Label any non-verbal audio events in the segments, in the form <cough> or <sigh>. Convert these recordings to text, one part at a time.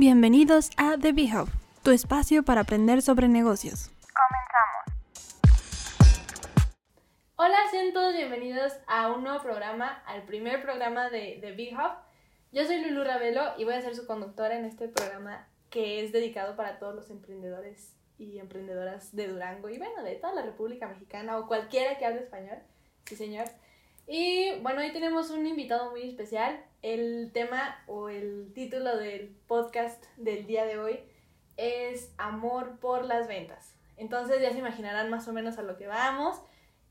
Bienvenidos a The Hub, tu espacio para aprender sobre negocios. Comenzamos. Hola, sean todos bienvenidos a un nuevo programa, al primer programa de The Big Hub. Yo soy Lulu Ravelo y voy a ser su conductora en este programa que es dedicado para todos los emprendedores y emprendedoras de Durango y bueno, de toda la República Mexicana o cualquiera que hable español. Sí, señor. Y bueno, hoy tenemos un invitado muy especial. El tema o el título del podcast del día de hoy es Amor por las ventas. Entonces ya se imaginarán más o menos a lo que vamos.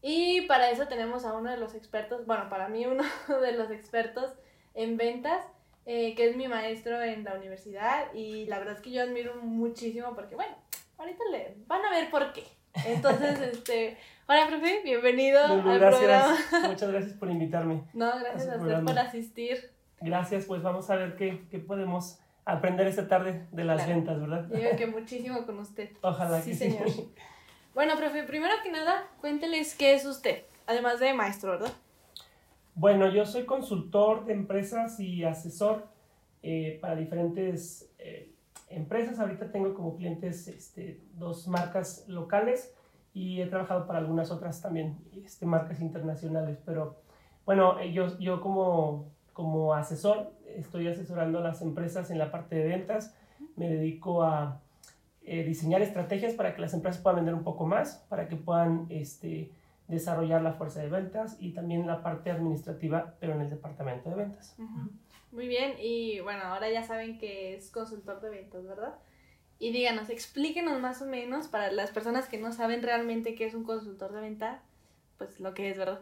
Y para eso tenemos a uno de los expertos, bueno, para mí uno <laughs> de los expertos en ventas, eh, que es mi maestro en la universidad. Y la verdad es que yo admiro muchísimo porque, bueno, ahorita le van a ver por qué. Entonces, <laughs> este, hola, profe, bienvenido al programa. <laughs> Muchas gracias por invitarme. No, gracias a, usted por asistir. Gracias, pues vamos a ver qué, qué podemos aprender esta tarde de las ventas, ¿verdad? Yo creo que muchísimo con usted. <laughs> Ojalá sí, que señor. Sí. Bueno, profe, primero que nada, cuénteles qué es usted, además de maestro, ¿verdad? Bueno, yo soy consultor de empresas y asesor eh, para diferentes eh, empresas. Ahorita tengo como clientes este, dos marcas locales y he trabajado para algunas otras también, este, marcas internacionales. Pero bueno, eh, yo, yo como, como asesor estoy asesorando a las empresas en la parte de ventas. Me dedico a eh, diseñar estrategias para que las empresas puedan vender un poco más, para que puedan este, desarrollar la fuerza de ventas y también la parte administrativa, pero en el departamento de ventas. Muy bien, y bueno, ahora ya saben que es consultor de ventas, ¿verdad? Y díganos, explíquenos más o menos para las personas que no saben realmente qué es un consultor de venta, pues lo que es, ¿verdad?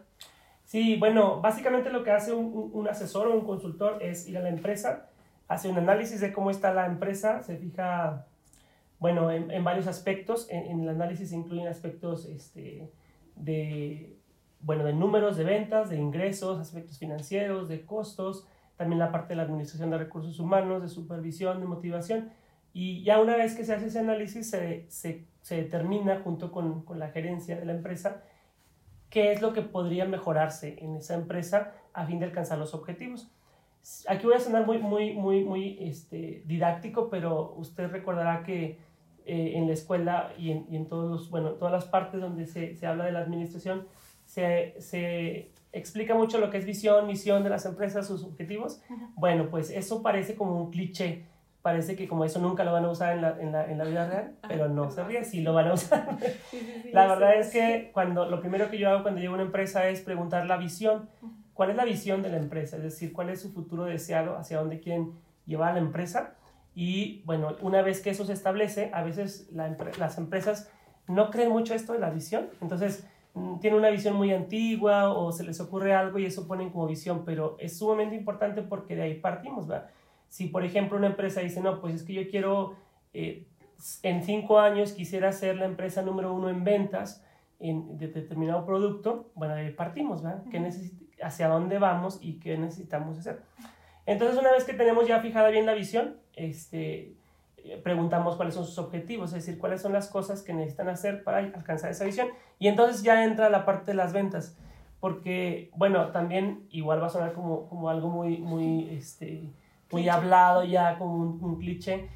Sí, bueno, básicamente lo que hace un, un asesor o un consultor es ir a la empresa, hace un análisis de cómo está la empresa, se fija, bueno, en, en varios aspectos, en, en, el análisis se incluyen aspectos este, de, bueno, de números de ventas, de ingresos, aspectos financieros, de costos, también la parte de la administración de recursos humanos, de supervisión, de motivación. Y ya una vez que se hace ese análisis, se, se, se determina junto con, con, la gerencia de la empresa qué es lo que podría mejorarse en esa empresa a fin de alcanzar los objetivos. Aquí voy a sonar muy, muy, muy, muy este, didáctico, pero usted recordará que eh, en la escuela y en, y en, todos los, bueno, todas las partes donde se, se habla de la administración, se, se explica mucho lo que es visión, misión de las empresas, sus objetivos. Bueno, pues eso parece como un cliché, parece que como eso nunca lo van a usar en la, en la, en la vida real, <laughs> pero no se ríe, sí lo van a usar. Sí, sí, sí, <laughs> la verdad es que cuando, lo primero que yo hago cuando llego a una empresa es preguntar la visión. ¿Cuál es la visión de la empresa? Es decir, ¿cuál es su futuro deseado? ¿Hacia dónde quieren llevar a la empresa? Y bueno, una vez que eso se establece, a veces la, las empresas no creen mucho esto de la visión. Entonces, tienen una visión muy antigua o se les ocurre algo y eso ponen como visión, pero es sumamente importante porque de ahí partimos, ¿verdad? Si, por ejemplo, una empresa dice, no, pues es que yo quiero, eh, en cinco años quisiera ser la empresa número uno en ventas en, de determinado producto, bueno, ahí partimos, ¿verdad? Uh -huh. ¿Hacia dónde vamos y qué necesitamos hacer? Entonces, una vez que tenemos ya fijada bien la visión, este, preguntamos cuáles son sus objetivos, es decir, cuáles son las cosas que necesitan hacer para alcanzar esa visión. Y entonces ya entra la parte de las ventas, porque, bueno, también igual va a sonar como, como algo muy, muy, este, muy hablado ya, como un, un cliché.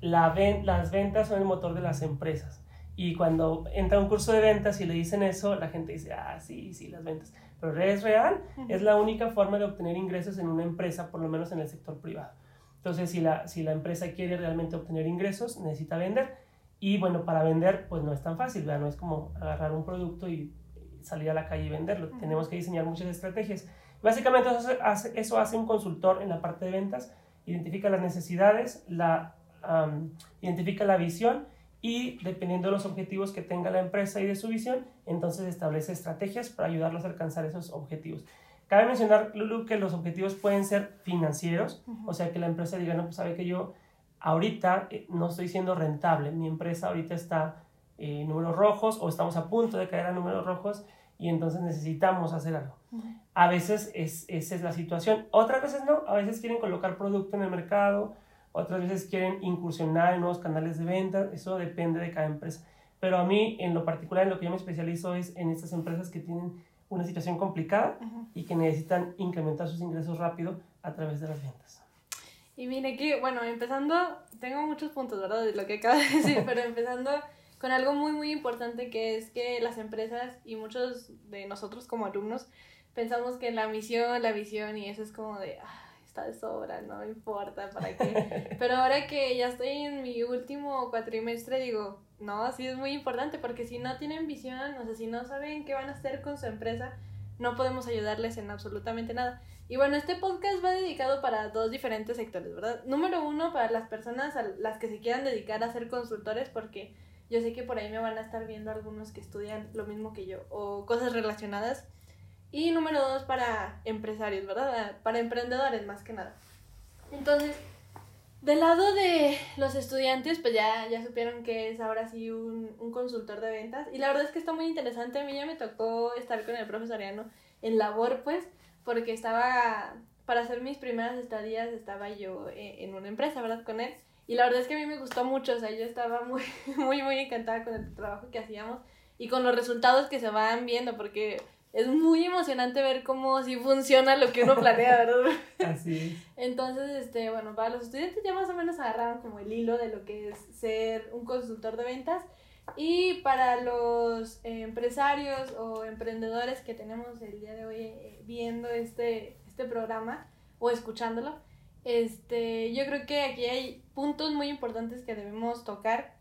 La ven, las ventas son el motor de las empresas. Y cuando entra un curso de ventas y le dicen eso, la gente dice, ah, sí, sí, las ventas. Pero es real, uh -huh. es la única forma de obtener ingresos en una empresa, por lo menos en el sector privado. Entonces, si la, si la empresa quiere realmente obtener ingresos, necesita vender. Y bueno, para vender, pues no es tan fácil, ¿verdad? No es como agarrar un producto y salir a la calle y venderlo. Uh -huh. Tenemos que diseñar muchas estrategias. Básicamente eso hace, eso hace un consultor en la parte de ventas, identifica las necesidades, la, um, identifica la visión y dependiendo de los objetivos que tenga la empresa y de su visión, entonces establece estrategias para ayudarlos a alcanzar esos objetivos. Cabe mencionar, Lulu, que los objetivos pueden ser financieros, uh -huh. o sea, que la empresa diga, no, pues sabe que yo ahorita eh, no estoy siendo rentable, mi empresa ahorita está en números rojos o estamos a punto de caer a números rojos y entonces necesitamos hacer algo. A veces es, esa es la situación, otras veces no, a veces quieren colocar producto en el mercado, otras veces quieren incursionar en nuevos canales de venta, eso depende de cada empresa. Pero a mí, en lo particular, en lo que yo me especializo es en estas empresas que tienen una situación complicada uh -huh. y que necesitan incrementar sus ingresos rápido a través de las ventas. Y mire que, bueno, empezando, tengo muchos puntos, ¿verdad? De lo que acaba de decir, <laughs> pero empezando con algo muy, muy importante que es que las empresas y muchos de nosotros como alumnos pensamos que la misión, la visión y eso es como de, ah, está de sobra, no importa, ¿para qué? <laughs> Pero ahora que ya estoy en mi último cuatrimestre, digo, no, sí es muy importante porque si no tienen visión, o sea, si no saben qué van a hacer con su empresa, no podemos ayudarles en absolutamente nada. Y bueno, este podcast va dedicado para dos diferentes sectores, ¿verdad? Número uno, para las personas a las que se quieran dedicar a ser consultores, porque yo sé que por ahí me van a estar viendo algunos que estudian lo mismo que yo o cosas relacionadas. Y número dos, para empresarios, ¿verdad? Para emprendedores más que nada. Entonces, del lado de los estudiantes, pues ya, ya supieron que es ahora sí un, un consultor de ventas. Y la verdad es que está muy interesante. A mí ya me tocó estar con el profesoriano en labor, pues porque estaba, para hacer mis primeras estadías, estaba yo eh, en una empresa, ¿verdad? Con él. Y la verdad es que a mí me gustó mucho, o sea, yo estaba muy, <laughs> muy, muy encantada con el trabajo que hacíamos y con los resultados que se van viendo, porque es muy emocionante ver cómo si funciona lo que uno planea, ¿verdad? <laughs> Así es. Entonces, este, bueno, para los estudiantes ya más o menos agarraron como el hilo de lo que es ser un consultor de ventas. Y para los eh, empresarios o emprendedores que tenemos el día de hoy eh, viendo este, este programa o escuchándolo, este, yo creo que aquí hay puntos muy importantes que debemos tocar.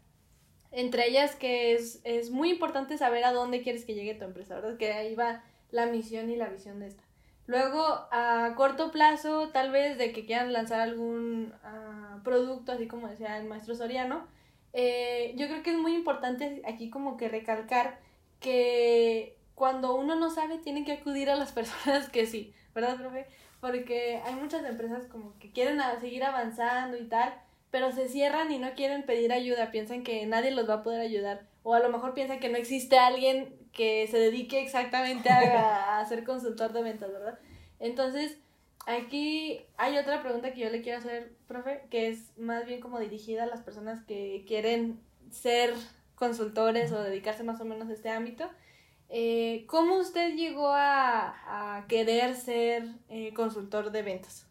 Entre ellas que es, es muy importante saber a dónde quieres que llegue tu empresa, ¿verdad? Que ahí va la misión y la visión de esta. Luego, a corto plazo, tal vez de que quieran lanzar algún ah, producto, así como decía el maestro Soriano, eh, yo creo que es muy importante aquí como que recalcar que cuando uno no sabe tiene que acudir a las <laughs> personas que sí, ¿verdad, profe? Porque hay muchas empresas como que quieren seguir avanzando y tal, pero se cierran y no quieren pedir ayuda, piensan que nadie los va a poder ayudar, o a lo mejor piensan que no existe alguien que se dedique exactamente a, ser consultor de ventas, ¿verdad? Entonces, Aquí hay otra pregunta que yo le quiero hacer, profe, que es más bien como dirigida a las personas que quieren ser consultores o dedicarse más o menos a este ámbito. Eh, ¿Cómo usted llegó a, a querer ser eh, consultor de ventas?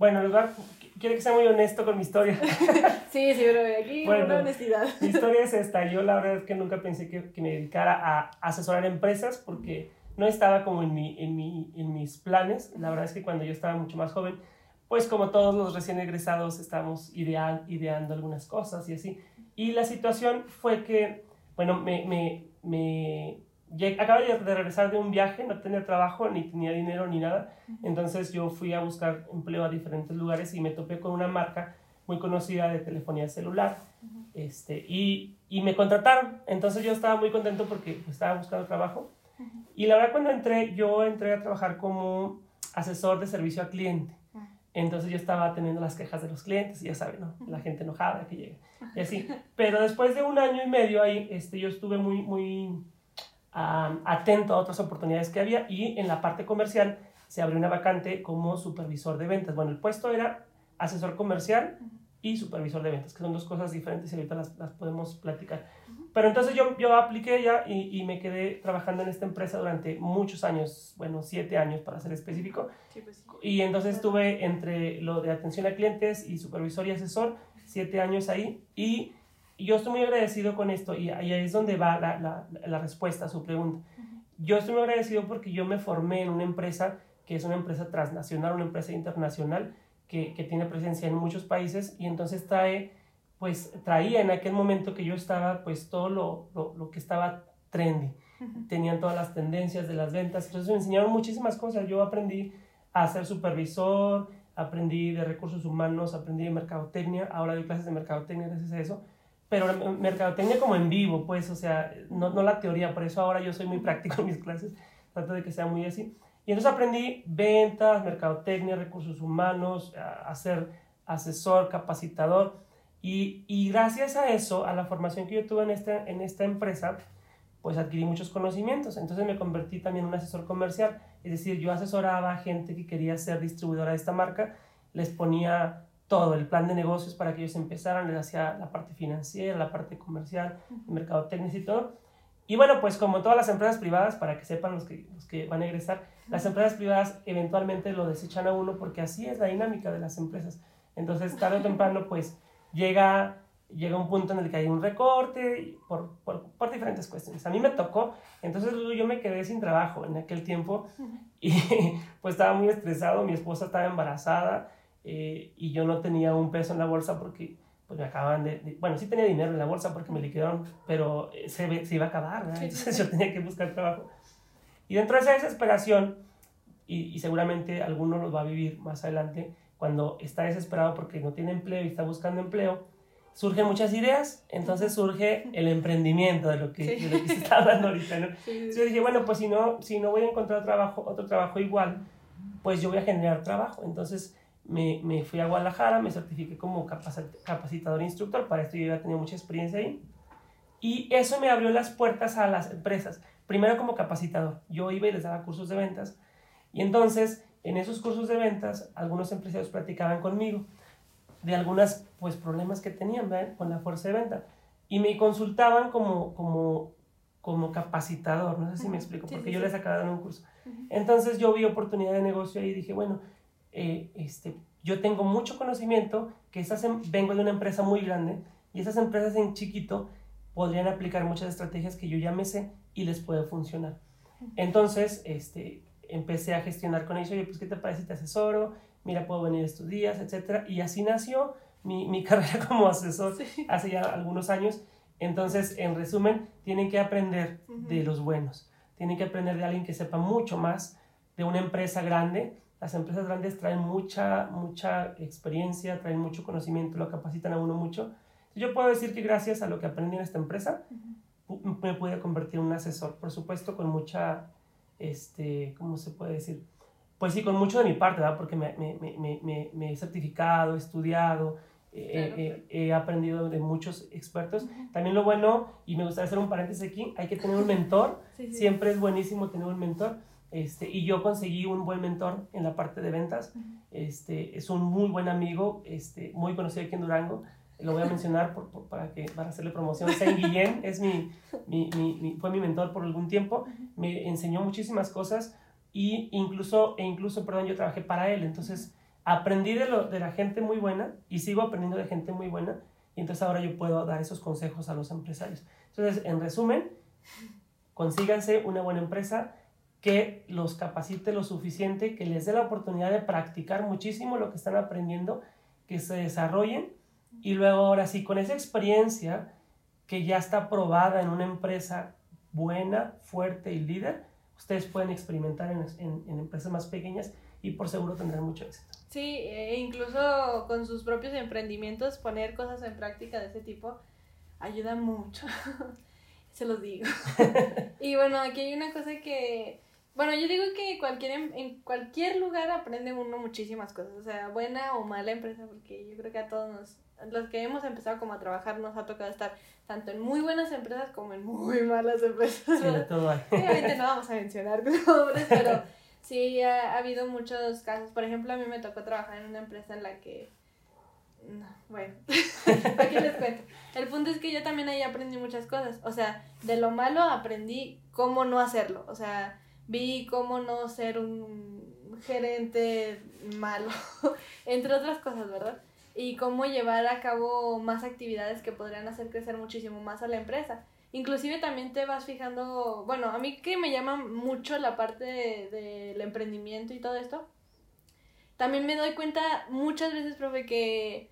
Bueno, quiero que sea muy honesto con mi historia. <laughs> sí, sí, pero aquí bueno, una honestidad. Mi <laughs> historia es esta. Yo la verdad es que nunca pensé que, que me dedicara a asesorar empresas porque no estaba como en, mi, en, mi, en mis planes. La verdad es que cuando yo estaba mucho más joven, pues como todos los recién egresados estábamos ideal, ideando algunas cosas y así. Y la situación fue que, bueno, me, me, me acababa de regresar de un viaje, no tenía trabajo, ni tenía dinero, ni nada. Entonces yo fui a buscar empleo a diferentes lugares y me topé con una marca muy conocida de telefonía celular. este, y, y, me contrataron. Entonces yo estaba muy contento porque pues, estaba buscando trabajo. Y la verdad cuando entré, yo entré a trabajar como asesor de servicio al cliente. Ah. Entonces yo estaba teniendo las quejas de los clientes, y ya saben, ¿no? La gente enojada que llega. Y así. <laughs> Pero después de un año y medio ahí, este, yo estuve muy, muy atento a otras oportunidades que había y en la parte comercial se abrió una vacante como supervisor de ventas. Bueno, el puesto era asesor comercial y supervisor de ventas, que son dos cosas diferentes y ahorita las, las podemos platicar. Pero entonces yo, yo apliqué ya y, y, me quedé trabajando en esta empresa durante muchos años, bueno, siete años para ser específico. Pues y entonces estuve entre lo de atención a clientes y supervisor y asesor, siete años ahí. Y yo estoy muy agradecido con esto y ahí es donde va la, la, la respuesta a su pregunta. Yo estoy muy agradecido porque yo me formé en una empresa que es una empresa transnacional, una empresa internacional que, que tiene presencia en muchos países y entonces trae pues traía en aquel momento que yo estaba, pues todo lo, lo, lo que estaba trendy. Tenían todas las tendencias de las ventas, entonces me enseñaron muchísimas cosas. Yo aprendí a ser supervisor, aprendí de recursos humanos, aprendí de mercadotecnia, ahora doy clases de mercadotecnia gracias a eso, pero mercadotecnia como en vivo, pues, o sea, no, no la teoría, por eso ahora yo soy muy práctico en mis clases, trato de que sea muy así. Y entonces aprendí ventas, mercadotecnia, recursos humanos, ser asesor, capacitador, y, y, gracias a eso, a la formación que yo tuve en esta, en esta empresa, pues adquirí muchos conocimientos. Entonces me convertí también en un asesor comercial. Es decir, yo asesoraba a gente que quería ser distribuidora de esta marca, les ponía todo, el plan de negocios para que ellos empezaran, les hacía la parte financiera, la parte comercial, el mercado técnico y todo. Y bueno, pues como todas las empresas privadas, para que sepan los que, los que van a egresar, las empresas privadas eventualmente lo desechan a uno porque así es la dinámica de las empresas Entonces, tarde o temprano, pues llega, llega un punto en el que hay un recorte por, por, por diferentes cuestiones. A mí me tocó, entonces yo me quedé sin trabajo en aquel tiempo y <laughs> pues estaba muy estresado, mi esposa estaba embarazada eh, y yo no tenía un peso en la bolsa porque pues me acaban de, bueno, sí tenía dinero en la bolsa porque me liquidaron, pero se, se iba a acabar, entonces <laughs> yo tenía que buscar trabajo. Y dentro de esa desesperación, y, y, seguramente alguno lo va a vivir más adelante, cuando está desesperado porque no tiene empleo y está buscando empleo, surgen muchas ideas, entonces surge el emprendimiento de lo que, de lo que se está hablando ahorita, ¿no? Entonces yo dije, bueno, pues si no, si no voy a encontrar trabajo, otro trabajo igual, pues yo voy a generar trabajo. Entonces me, me fui a Guadalajara, me certifiqué como capacitador e instructor, para esto yo ya tenía mucha experiencia ahí. Y eso me abrió las puertas a las empresas. Primero como capacitador. Yo iba y les daba cursos de ventas. Y entonces, en esos cursos de ventas, algunos empresarios platicaban conmigo de algunos pues, problemas que tenían con la fuerza de venta. Y me consultaban como, como, como capacitador. No sé si me explico, porque yo les acababa de dar un curso. Entonces yo vi oportunidad de negocio y dije, bueno, eh, este, yo tengo mucho conocimiento, que esas, em, vengo de una empresa muy grande y esas empresas en chiquito podrían aplicar muchas estrategias que yo ya me sé y les puede funcionar. Entonces, este, empecé a gestionar con ellos, oye, pues, ¿qué te parece si te asesoro? Mira, puedo venir estos días, etcétera. Y así nació mi, mi <laughs> carrera como asesor hace ya algunos años. Entonces, en resumen, tienen que aprender de los buenos. Tienen que aprender de alguien que sepa mucho más de una empresa grande las empresas grandes traen mucha, mucha experiencia, traen mucho conocimiento, lo capacitan a uno mucho. Yo puedo decir que gracias a lo que aprendí en esta empresa, me pude convertir en un asesor, por supuesto, con mucha, este, ¿cómo se puede decir? Pues sí, con mucho de mi parte, ¿verdad? Porque me, me, me, me he certificado, he estudiado, he aprendido de muchos expertos. También lo bueno, y me gustaría hacer un paréntesis aquí, hay que tener un mentor. Siempre es buenísimo tener un mentor este, y yo conseguí un buen mentor en la parte de ventas. Este, es un muy buen amigo, este, muy conocido aquí en Durango. Lo voy a mencionar por, para, que, para hacerle promoción. Saint Guillén es mi, mi, mi, fue mi mentor por algún tiempo. Me enseñó muchísimas cosas y incluso, e incluso, perdón, yo trabajé para él. Entonces, aprendí de, lo, de la gente muy buena y sigo aprendiendo de gente muy buena. Y entonces ahora yo puedo dar esos consejos a los empresarios. Entonces, en resumen, consíganse una buena empresa que los capacite lo suficiente, que les dé la oportunidad de practicar muchísimo lo que están aprendiendo, que se desarrollen y luego ahora sí, con esa experiencia que ya está probada en una empresa buena, fuerte y líder, ustedes pueden experimentar en, en, empresas más pequeñas y por seguro tendrán mucho éxito. Sí, e incluso con sus propios emprendimientos, poner cosas en práctica de ese tipo ayuda mucho. <laughs> Se los digo. <laughs> y bueno, aquí hay una cosa que bueno, yo digo que cualquier, em, en cualquier lugar aprende uno muchísimas cosas, o sea, buena o mala empresa, porque yo creo que a todos nos, los que hemos empezado como a trabajar nos ha tocado estar tanto en muy buenas empresas como en muy <laughs> malas empresas. Sí, de todo hay. Obviamente no vamos a mencionar <laughs> nombres, pero <laughs> sí ha, habido muchos casos. Por ejemplo, a mí me tocó trabajar en una empresa en la que no, bueno, aquí les cuento. El punto es que yo también ahí aprendí muchas cosas. O sea, de lo malo aprendí cómo no hacerlo. O sea, vi cómo no ser un gerente malo, <laughs> entre otras cosas, ¿verdad? Y cómo llevar a cabo más actividades que podrían hacer crecer muchísimo más a la empresa. Inclusive también te vas fijando, bueno, a mí que me llama mucho la parte del emprendimiento y todo esto, también me doy cuenta muchas veces, profe, que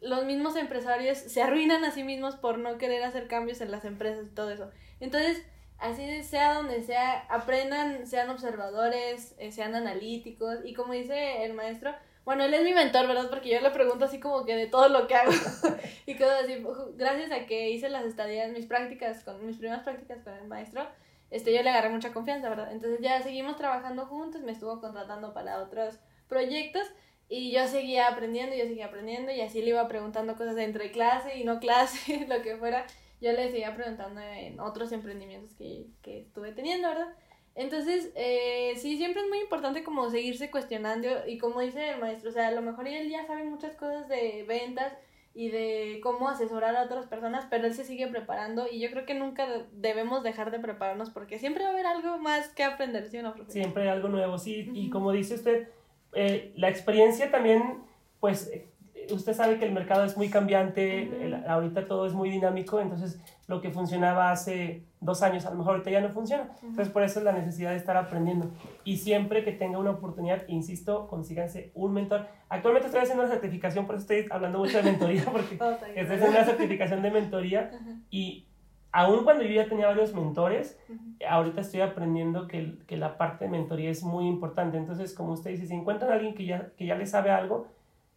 los mismos empresarios se arruinan a sí mismos por no querer hacer cambios en las empresas y todo eso. Entonces, así sea donde sea, aprendan, sean observadores, eh, sean analíticos y como dice el maestro, bueno, él es mi mentor, ¿verdad? Porque yo le pregunto así como que de todo lo que hago <laughs> y cosas así. Gracias a que hice las estadías, mis prácticas, con mis primeras prácticas con el maestro, este, yo le agarré mucha confianza, ¿verdad? Entonces ya seguimos trabajando juntos, me estuvo contratando para otros proyectos y yo seguía aprendiendo, yo seguía aprendiendo y así le iba preguntando cosas entre clase y no clase, <laughs> lo que fuera yo le seguía preguntando en otros emprendimientos que, que estuve teniendo, ¿verdad? Entonces, eh, sí, siempre es muy importante como seguirse cuestionando y como dice el maestro, o sea, a lo mejor él ya sabe muchas cosas de ventas y de cómo asesorar a otras personas, pero él se sigue preparando y yo creo que nunca debemos dejar de prepararnos porque siempre va a haber algo más que aprender, ¿sí o no, Siempre hay algo nuevo, sí, y como dice usted, eh, la experiencia también, pues, usted sabe que el mercado es muy cambiante, el- ahorita todo es muy dinámico, entonces lo que funcionaba hace dos años a lo mejor ahorita ya no funciona. Entonces por eso es la necesidad de estar aprendiendo. Y siempre que tenga una oportunidad, insisto, consíganse un mentor. Actualmente estoy haciendo una certificación, por eso estoy hablando mucho de mentoría, <laughs> porque bien. estoy haciendo una certificación de mentoría Ajá, y aun cuando yo ya tenía varios mentores, ujú. ahorita estoy aprendiendo que, que la parte de mentoría es muy importante. Entonces, como usted dice, si encuentran a alguien que ya, que ya le sabe algo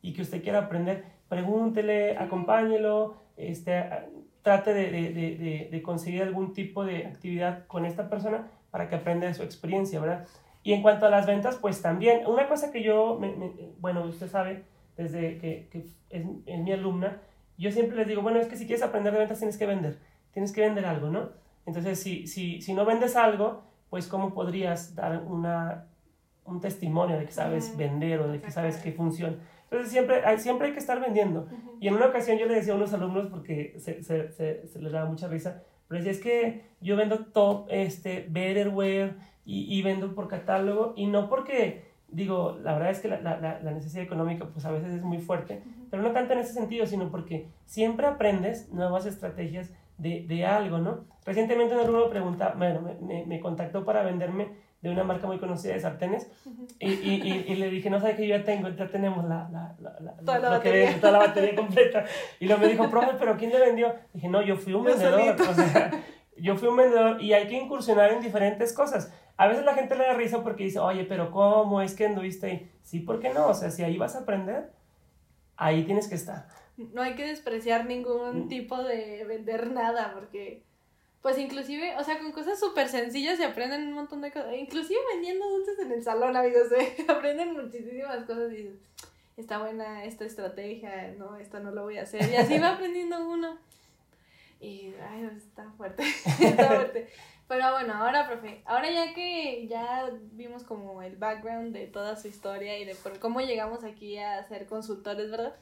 y que usted quiera aprender, pregúntele, acompáñelo, este, trate de, de- de- de- conseguir algún tipo de actividad con esta persona para que aprenda de su experiencia, ¿verdad? Y en cuanto a las ventas, pues también, una cosa que yo, me- me- bueno, usted sabe, desde que, que es, es mi alumna, yo siempre les digo, bueno, es que si quieres aprender de ventas tienes que vender, tienes que vender algo, ¿no? Entonces, si, si, si no vendes algo, pues ¿cómo podrías dar una, un testimonio de que sabes vender o de que sabes que funciona? Entonces, siempre hay, siempre hay que estar vendiendo. Ujú. Y en una ocasión yo le decía a unos alumnos, porque se, se, se, se les daba mucha risa, pero decía, es que yo vendo top, este, betterware y, y vendo por catálogo, y no porque, digo, la verdad es que la, la, la- la necesidad económica pues a veces es muy fuerte, pero no tanto en ese sentido, sino porque siempre aprendes nuevas estrategias de, de algo, ¿no? Recientemente un alumno me pregunta, bueno, me, me, me contactó para venderme de una marca muy conocida de sartenes y, y, y, y le dije, no sabe que yo ya tengo, ya tenemos la, la, la, la- Toda la batería. toda la batería completa. Y luego me dijo, profe, ¿pero quién le vendió? Dije, no, yo fui un vendedor. O sea, yo fui un vendedor y hay que incursionar en diferentes cosas. A veces la gente le da risa porque dice, oye, pero ¿cómo es que anduviste ahí? Sí, ¿por qué no? O sea, si ahí vas a aprender, ahí tienes que estar. No hay que despreciar ningún Mm. tipo de vender nada, porque, pues inclusive, o sea, con cosas súper sencillas se aprenden un montón de cosas. Inclusive vendiendo dulces en el salón, amigos, se <laughs> aprenden muchísimas cosas y dices, está buena esta estrategia, no, esta no lo voy a hacer. Y así va <laughs> aprendiendo uno. Y, ay, está fuerte, <laughs> está fuerte. Pero bueno, ahora, profe, ahora ya que ya vimos como el background de toda su historia y de por cómo llegamos aquí a ser consultores, ¿verdad?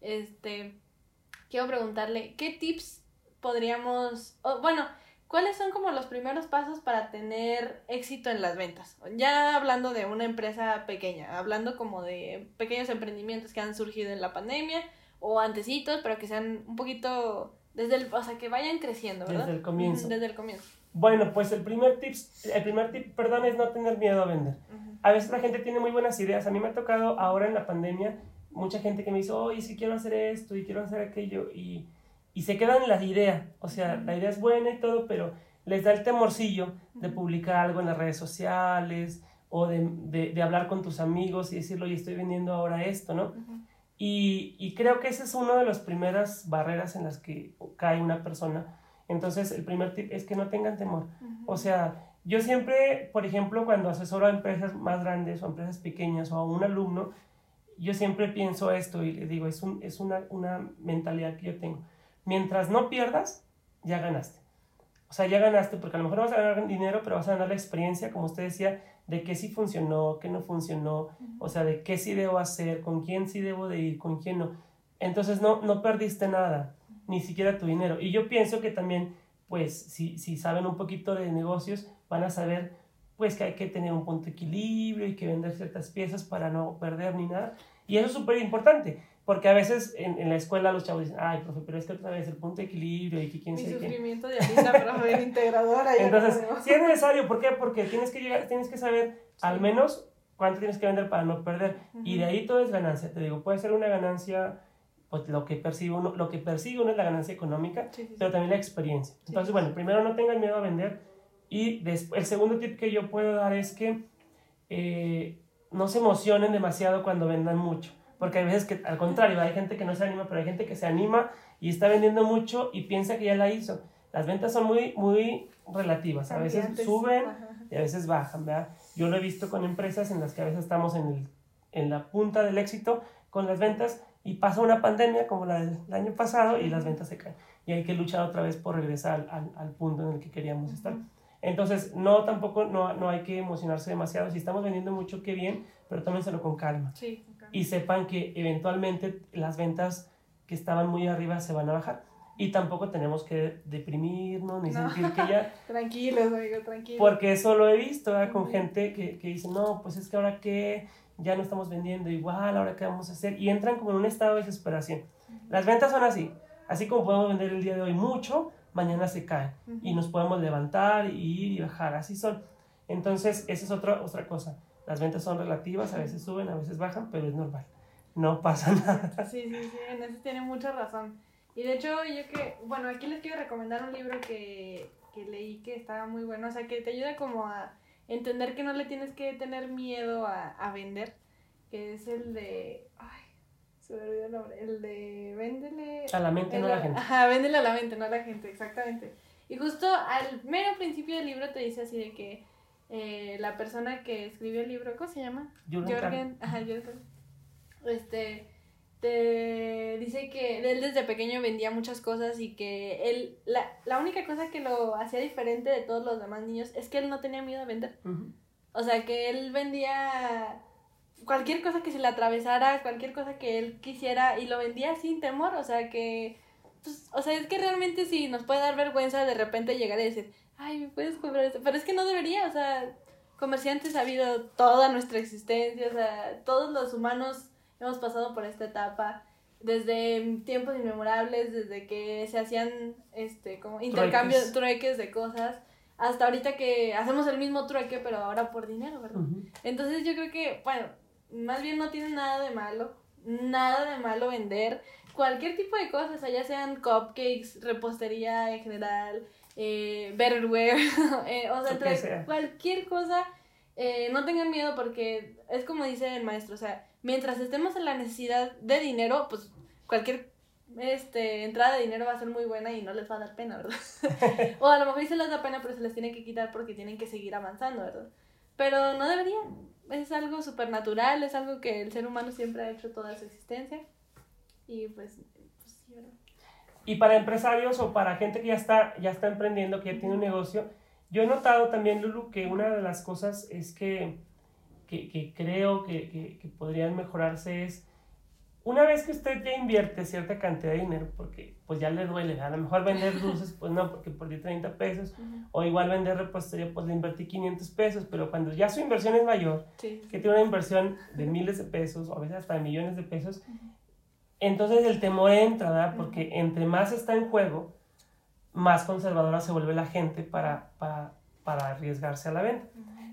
Este, quiero preguntarle, ¿qué tips podríamos, bueno, cuáles son como los primeros pasos para tener éxito en las ventas? Ya hablando de una empresa pequeña, hablando como de pequeños emprendimientos que han surgido en la pandemia o antecitos, pero que sean un poquito desde el, o sea, que vayan creciendo, ¿verdad? Desde el comienzo. Desde el comienzo. Bueno, pues el primer, tips, el primer tip, perdón, es no tener miedo a vender. Ujú. A veces la gente tiene muy buenas ideas. A mí me ha tocado ahora en la pandemia mucha gente que me dice, oye, sí quiero hacer esto y quiero hacer aquello. Y, y se quedan en la idea. O sea, la idea es buena y todo, pero les da el temorcillo de publicar algo en las redes sociales o de, de, de hablar con tus amigos y decirlo, oye, estoy vendiendo ahora esto, ¿no? Y, y creo que esa es una de las primeras barreras en las que cae una persona. Entonces, el primer tip es que no tengan temor. O sea, yo siempre, por ejemplo, cuando asesoro a empresas más grandes o a empresas pequeñas o a un alumno, yo siempre pienso esto y le digo, es, un, es una, una mentalidad que yo tengo. Mientras no pierdas, ya ganaste. O sea, ya ganaste porque a lo mejor no vas a ganar dinero, pero vas a ganar la experiencia, como usted decía, de qué sí funcionó, qué no funcionó, o sea, de qué sí debo hacer, con quién sí debo de ir, con quién no. Entonces no, no perdiste nada, ni siquiera tu dinero. Y yo pienso que también, pues, si, si saben un poquito de negocios, van a saber, pues, que hay que tener un punto de equilibrio y que vender ciertas piezas para no perder ni nada. Y eso es súper importante, porque a veces en, en la escuela los chavos dicen, ay, profe, pero es que otra vez el punto de equilibrio y que quién Mi sabe sufrimiento de ahorita, profe, <laughs> integradora. Entonces, no sí es necesario, ¿por qué? Porque tienes que llegar, tienes que saber al Sí. menos cuánto tienes que vender para no perder. Y de ahí todo es ganancia. Te digo, puede ser una ganancia, pues lo que percibe uno, lo que persigue uno es la ganancia económica, Sí, sí, pero también la experiencia. Entonces, bueno, primero no tengan miedo a vender. Y después, el segundo tip que yo puedo dar es que eh, no se emocionen demasiado cuando vendan mucho. Porque hay veces que, al contrario, hay gente que no se anima, pero hay gente que se anima y está vendiendo mucho y piensa que ya la hizo. Las ventas son muy, muy relativas. A veces Cambiantes. suben Ajá. y a veces bajan, ¿verdad? Yo lo he visto con empresas en las que a veces estamos en, el, en la punta del éxito con las ventas y pasa una pandemia como la del año pasado y las ventas se caen. Y hay que luchar otra vez por regresar al, al, al punto en el que queríamos estar. Entonces, no, tampoco, no, no hay que emocionarse demasiado. Si estamos vendiendo mucho, qué bien, pero tómenselo con calma. Sí, ok. Y sepan que eventualmente las ventas que estaban muy arriba se van a bajar. Y tampoco tenemos que deprimirnos ni No. sentir que ya <laughs> Tranquilos, amigo, tranquilos. porque eso lo he visto con Ujú. gente que, que dice, no, pues es que ahora qué, ya no estamos vendiendo igual, ahora qué vamos a hacer, y entran como en un estado de desesperación. Las ventas son así, así como podemos vender el día de hoy mucho, mañana se cae y nos podemos levantar y ir y bajar, así son. Entonces, esa es otra, otra cosa. Las ventas son relativas, a veces suben, a veces bajan, pero es normal. No <laughs> pasa nada. Sí, sí, sí, en eso tiene mucha razón. Y de hecho, yo que, bueno, aquí les quiero recomendar un libro que, que leí que estaba muy bueno, o sea, que te ayuda como a entender que no le tienes que tener miedo a, a vender, que es el de, se me olvidó el nombre, el de véndele... A la mente, no a la gente. Ajá, véndele a la mente, no a la gente, exactamente. Y justo al mero principio del libro te dice así de que eh, la persona que escribió el libro, ¿cómo se llama? Jürgen Jorgen, ajá, Jorgen. Este, te dice que él desde pequeño vendía muchas cosas y que él, la, la única cosa que lo hacía diferente de todos los demás niños es que él no tenía miedo a vender. O sea, que él vendía cualquier cosa que se le atravesara, cualquier cosa que él quisiera y lo vendía sin temor. O sea, que. Pues, o sea, es que realmente sí nos puede dar vergüenza de repente llegar y decir, ay, ¿me puedes comprar esto? Pero es que no debería, o sea, comerciantes ha habido toda nuestra existencia, o sea, todos los humanos hemos pasado por esta etapa desde tiempos inmemorables, desde que se hacían este como intercambios, trueques de cosas, hasta ahorita que hacemos el mismo trueque, pero ahora por dinero, ¿verdad? Entonces yo creo que, bueno, más bien no tiene nada de malo, nada de malo vender cualquier tipo de cosas, o sea, ya sean cupcakes, repostería en general, eh, betterware, <laughs> eh, o sea, cualquier cosa, eh, no tengan miedo porque es como dice el maestro, o sea, mientras estemos en la necesidad de dinero, pues cualquier este, entrada de dinero va a ser muy buena y no les va a dar pena, ¿verdad? <laughs> o a lo mejor sí se les da pena, pero se les tiene que quitar porque tienen que seguir avanzando, ¿verdad? Pero no debería. Es algo supernatural, es algo que el ser humano siempre ha hecho toda su existencia. Y pues, pues sí, ¿verdad? Y para empresarios o para gente que ya está, ya está emprendiendo, que ya tiene un negocio, yo he notado también, Lulu, que una de las cosas es que, que, que creo que, que, que podrían mejorarse es, una vez que usted ya invierte cierta cantidad de dinero, porque pues ya le duele, a lo mejor vender dulces, pues no, porque perdí 30 pesos, o igual vender repostería, pues le invertí 500 pesos, pero cuando ya su inversión es mayor, Sí. que tiene una inversión de miles de pesos o a veces hasta de millones de pesos, entonces el temor entra, ¿verdad? Porque entre más está en juego, más conservadora se vuelve la gente para, para, para arriesgarse a la venta.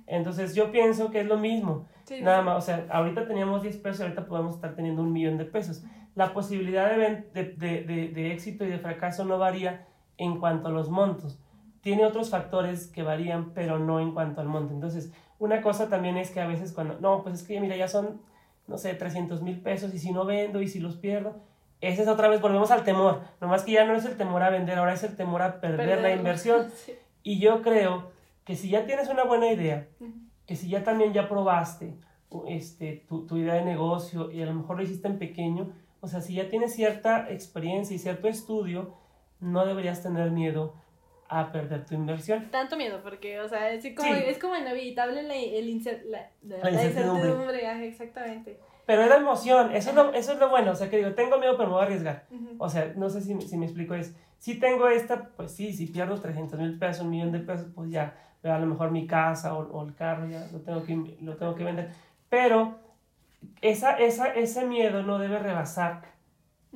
Entonces yo pienso que es lo mismo. Sí, Nada más, o sea, ahorita teníamos 10 pesos ahorita podemos estar teniendo un millón de pesos. La posibilidad de, de, de, de, éxito y de fracaso no varía en cuanto a los montos. Tiene otros factores que varían, pero no en cuanto al monto. Entonces, una cosa también es que a veces cuando, no, pues es que mira, ya son, no sé, 300 mil pesos y si no vendo y si los pierdo, esa es otra vez, volvemos al temor. Nomás que ya no es el temor a vender, ahora es el temor a perder la Perderlo. <laughs> inversión. Sí. Y yo creo que si ya tienes una buena idea, que si ya también ya probaste este, tu, tu idea de negocio y a lo mejor lo hiciste en pequeño, o sea, si ya tienes cierta experiencia y cierto estudio, no deberías tener miedo a perder tu inversión. Tanto miedo, porque, o sea, es como, Sí. es como inevitable la, el incer- la, la- La incertidumbre. incertidumbre. exactamente. Pero es la emoción, eso es lo, eso es lo bueno, o sea, que digo, tengo miedo, pero me voy a arriesgar. Ujú. O sea, no sé si, si me explico, es, si tengo esta, pues sí, si pierdo 300 mil pesos, un millón de pesos, pues ya, a lo mejor mi casa o, o el carro ya lo tengo que, lo tengo que vender. Pero esa, esa, ese miedo no debe rebasar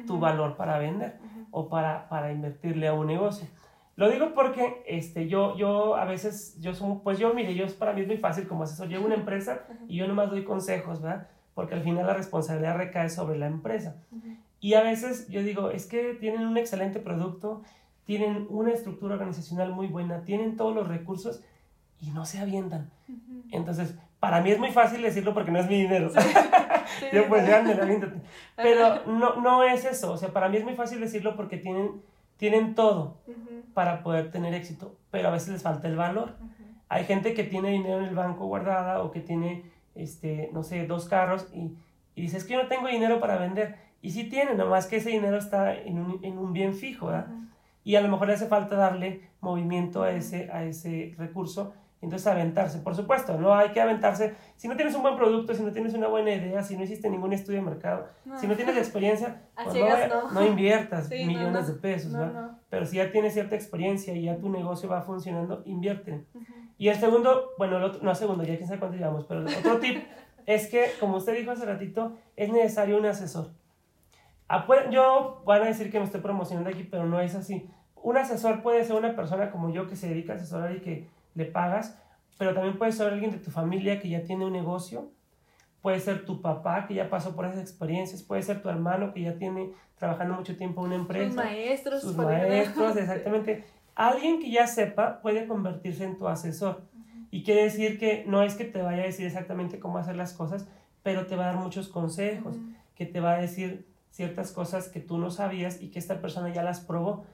tu Ujú. valor para vender Ujú. o para, para invertirle a un negocio. Lo digo porque este, yo, yo a veces, yo soy, pues yo, mire, yo para mí es muy fácil como asesor, llevo una empresa <laughs> y yo nomás doy consejos, ¿verdad? Porque al final la responsabilidad recae sobre la empresa. Ujú. Y a veces yo digo, es que tienen un excelente producto, tienen una estructura organizacional muy buena, tienen todos los recursos y no se avientan. Ujú. Entonces, para mí es muy fácil decirlo porque no es mi dinero. Sí, <laughs> yo pues ya, ándale, aviéntate. Pero no, no es eso, o sea, para mí es muy fácil decirlo porque tienen, tienen todo Ujú. para poder tener éxito, pero a veces les falta el valor. Ujú. Hay gente que tiene dinero en el banco guardada o que tiene, este, no sé, dos carros y, y dice, es que yo no tengo dinero para vender. Y sí tiene, nomás que ese dinero está en un, en un bien fijo, ¿verdad? Ujú. Y a lo mejor le hace falta darle movimiento a ese, a ese recurso, entonces aventarse. Por supuesto, no hay que aventarse. Si no tienes un buen producto, si no tienes una buena idea, si no hiciste ningún estudio de mercado, No. si no tienes experiencia, <laughs> pues no, inviertas Sí, millones no. de pesos, No. Pero si ya tienes cierta experiencia y ya tu negocio va funcionando, invierte. Y el segundo, bueno, el otro, no segundo, ya quién sabe cuánto llevamos, pero el otro tip <laughs> es que, como usted dijo hace ratito, es necesario un asesor. Yo van a decir que me estoy promocionando aquí, pero no es así. Un asesor puede ser una persona como yo que se dedica a asesorar y que le pagas, pero también puede ser alguien de tu familia que ya tiene un negocio, puede ser tu papá que ya pasó por esas experiencias, puede ser tu hermano que ya tiene trabajando mucho tiempo en una empresa. Sus maestros. Sus maestros, <laughs> exactamente. Alguien que ya sepa puede convertirse en tu asesor. Y quiere decir que no es que te vaya a decir exactamente cómo hacer las cosas, pero te va a dar muchos consejos, que te va a decir ciertas cosas que tú no sabías y que esta persona ya las probó.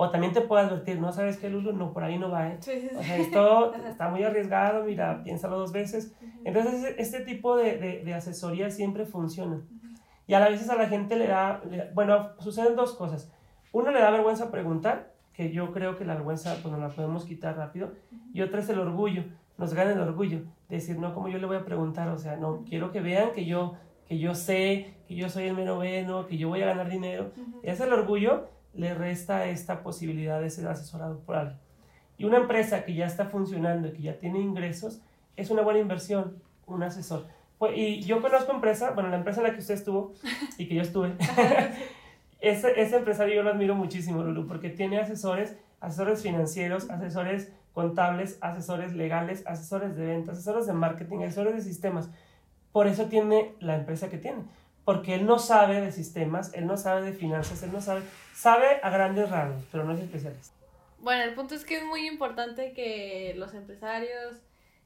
O también te puede advertir, no sabes qué, Lulu, no, por ahí no va, ¿eh? O sea, esto <laughs> está muy arriesgado, mira, piénsalo dos veces. Entonces, este tipo de, de, de asesoría siempre funciona. Y a veces a la gente le da, bueno, suceden dos cosas. Uno le da vergüenza preguntar, que yo creo que la vergüenza pues nos la podemos quitar rápido. Y otra es el orgullo, nos gana el orgullo. Decir, no, como yo le voy a preguntar, o sea, no, quiero que vean que yo, que yo sé, que yo soy el menoveno, que yo voy a ganar dinero. Es el orgullo le resta esta posibilidad de ser asesorado por alguien. Y una empresa que ya está funcionando y que ya tiene ingresos, es una buena inversión, un asesor. Pues, y yo conozco empresa, bueno, la empresa en la que usted estuvo y que yo estuve, <laughs> <laughs> ese, ese empresario yo lo admiro muchísimo, Lulu, porque tiene asesores, asesores financieros, asesores contables, asesores legales, asesores de ventas, asesores de marketing, asesores de sistemas. Por eso tiene la empresa que tiene porque él no sabe de sistemas, él no sabe de finanzas, él no sabe, sabe a grandes rasgos, pero no es especialista. Bueno, el punto es que es muy importante que los empresarios,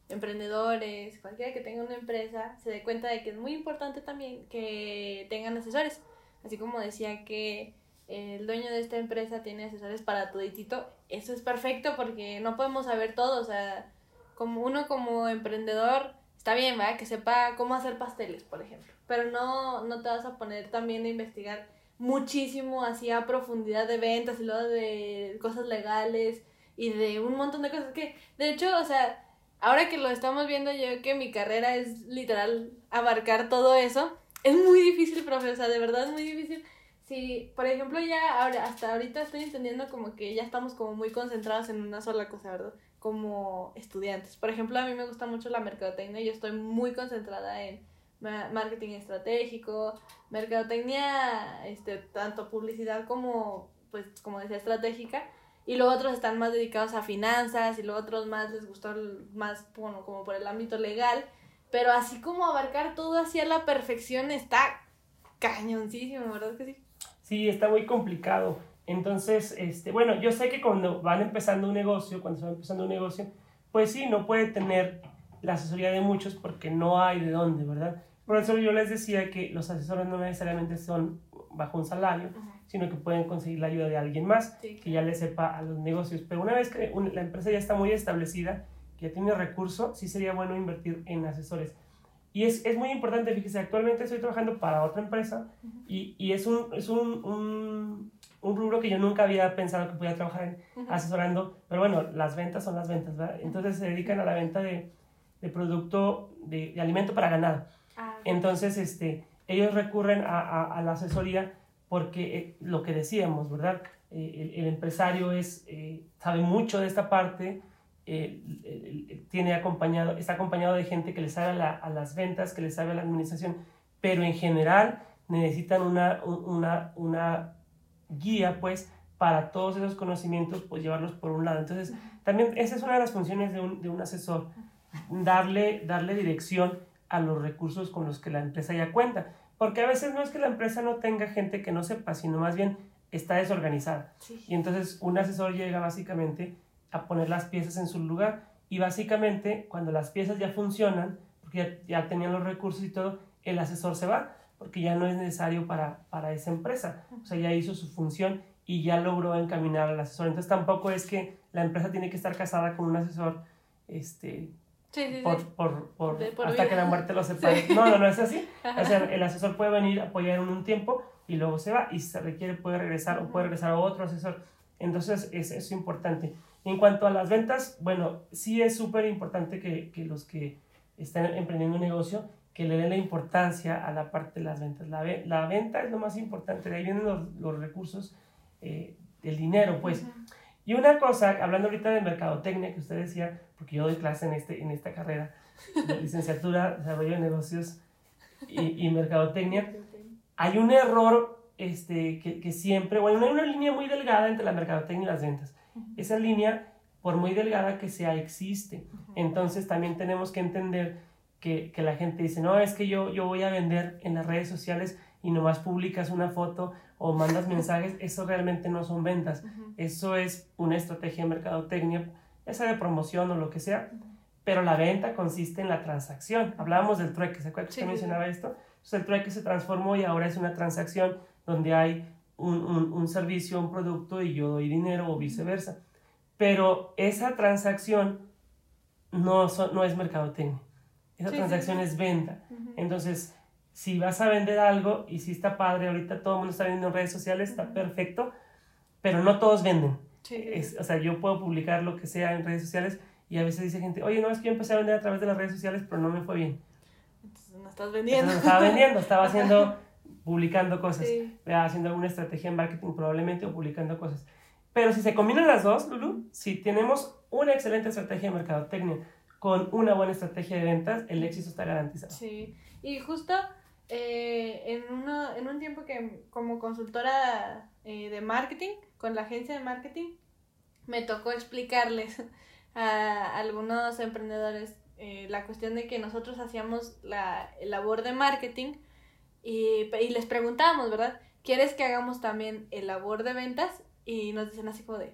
emprendedores, cualquiera que tenga una empresa, se dé cuenta de que es muy importante también que tengan asesores. Así como decía que el dueño de esta empresa tiene asesores para toditito, eso es perfecto porque no podemos saber todo, o sea, como uno como emprendedor está bien, ¿verdad? Que sepa cómo hacer pasteles, por ejemplo pero no, no te vas a poner también a investigar muchísimo así a profundidad de ventas y luego de cosas legales y de un montón de cosas que, de hecho, o sea, ahora que lo estamos viendo yo que mi carrera es literal abarcar todo eso, es muy difícil, profe, o sea, de verdad es muy difícil. Si, por ejemplo, ya ahora, hasta ahorita estoy entendiendo como que ya estamos como muy concentrados en una sola cosa, ¿verdad? Como estudiantes. Por ejemplo, a mí me gusta mucho la mercadotecnia y yo estoy muy concentrada en marketing estratégico, mercadotecnia, este, tanto publicidad como, pues, como decía, estratégica. Y luego otros están más dedicados a finanzas y luego otros más les gustó más, bueno, como por el ámbito legal. Pero así como abarcar todo hacia la perfección está cañoncísimo, ¿verdad que sí? Sí, está muy complicado. Entonces, este, bueno, yo sé que cuando van empezando un negocio, cuando se va empezando un negocio, pues sí, no puede tener la asesoría de muchos porque no hay de dónde, ¿verdad? Por eso yo les decía que los asesores no necesariamente son bajo un salario, sino que pueden conseguir la ayuda de alguien más que ya le sepa a los negocios. Pero una vez que la empresa ya está muy establecida, que ya tiene recursos, sí sería bueno invertir en asesores. Y es, es muy importante, fíjese, actualmente estoy trabajando para otra empresa y, y es, un, es un, un, un, rubro que yo nunca había pensado que podía trabajar asesorando, pero bueno, las ventas son las ventas, ¿verdad? Entonces se dedican a la venta de, de producto, de, de alimento para ganado. Ah. Entonces, este, ellos recurren a, a, la asesoría porque eh, lo que decíamos, ¿verdad? Eh, el, empresario es, eh, sabe mucho de esta parte, tiene acompañado, está acompañado de gente que le sabe a, a, las ventas, que le sabe a la administración, pero en general necesitan una, una, una guía, pues, para todos esos conocimientos, pues llevarlos por un lado. Entonces, también esa es una de las funciones de un, de un asesor, darle, darle dirección a los recursos con los que la empresa ya cuenta. Porque a veces no es que la empresa no tenga gente que no sepa, sino más bien está desorganizada. Y entonces un asesor llega básicamente a poner las piezas en su lugar y básicamente cuando las piezas ya funcionan, porque ya, tenían los recursos y todo, el asesor se va porque ya no es necesario para, para esa empresa. O sea, ya hizo su función y ya logró encaminar al asesor. Entonces tampoco es que la empresa tiene que estar casada con un asesor este, por, por, hasta que la muerte lo <laughs> separe. No, no, no es así. <laughs> O sea, el asesor puede venir a apoyar en un tiempo y luego se va y si se requiere puede regresar o puede regresar a otro asesor. Entonces, es, es importante. en cuanto a las ventas, bueno, sí es súper importante que, que, los que están emprendiendo un negocio que le den la importancia a la parte de las ventas. La, la venta es lo más importante, de ahí vienen los, los recursos, eh, el dinero, pues. Y una cosa, hablando ahorita de mercadotecnia que usted decía, porque yo doy clase en, este, en esta carrera, de licenciatura, desarrollo de negocios y, y mercadotecnia, hay un error este, que, que, siempre, bueno, hay una línea muy delgada entre la mercadotecnia y las ventas. Esa línea, por muy delgada que sea, existe. Entonces también tenemos que entender que, que, la gente dice, no, es que yo, yo voy a vender en las redes sociales y nomás publicas una foto o mandas mensajes, eso realmente no son ventas. Eso es una estrategia de mercadotecnia, ya sea de promoción o lo que sea, pero la venta consiste en la transacción. Hablábamos del trueque, ¿se acuerdan que mencionaba esto? Entonces el trueque se transformó y ahora es una transacción donde hay un, un, un, servicio, un producto y yo doy dinero o viceversa. Pero esa transacción no, no es mercadotecnia. Esa sí, transacción es venta. Uh -huh. Entonces, si vas a vender algo y si está padre, ahorita todo el mundo está vendiendo en redes sociales, está perfecto, pero no todos venden. Sí. Es, o sea, yo puedo publicar lo que sea en redes sociales y a veces dice gente, oye, no, es que yo empecé a vender a través de las redes sociales, pero no me fue bien. Entonces no estás vendiendo. Entonces, no estaba vendiendo, estaba haciendo, publicando cosas, sí. haciendo alguna estrategia en marketing probablemente o publicando cosas. Pero si se combinan las dos, Lulu, si tenemos una excelente estrategia de mercadotecnia con una buena estrategia de ventas, el éxito está garantizado. Sí, y justo eh, en, uno, en un tiempo que como consultora eh, de marketing, con la agencia de marketing, me tocó explicarles <laughs> a algunos emprendedores eh, la cuestión de que nosotros hacíamos la labor de marketing y, y les preguntábamos, ¿verdad? ¿Quieres que hagamos también el labor de ventas? Y nos dicen así como de,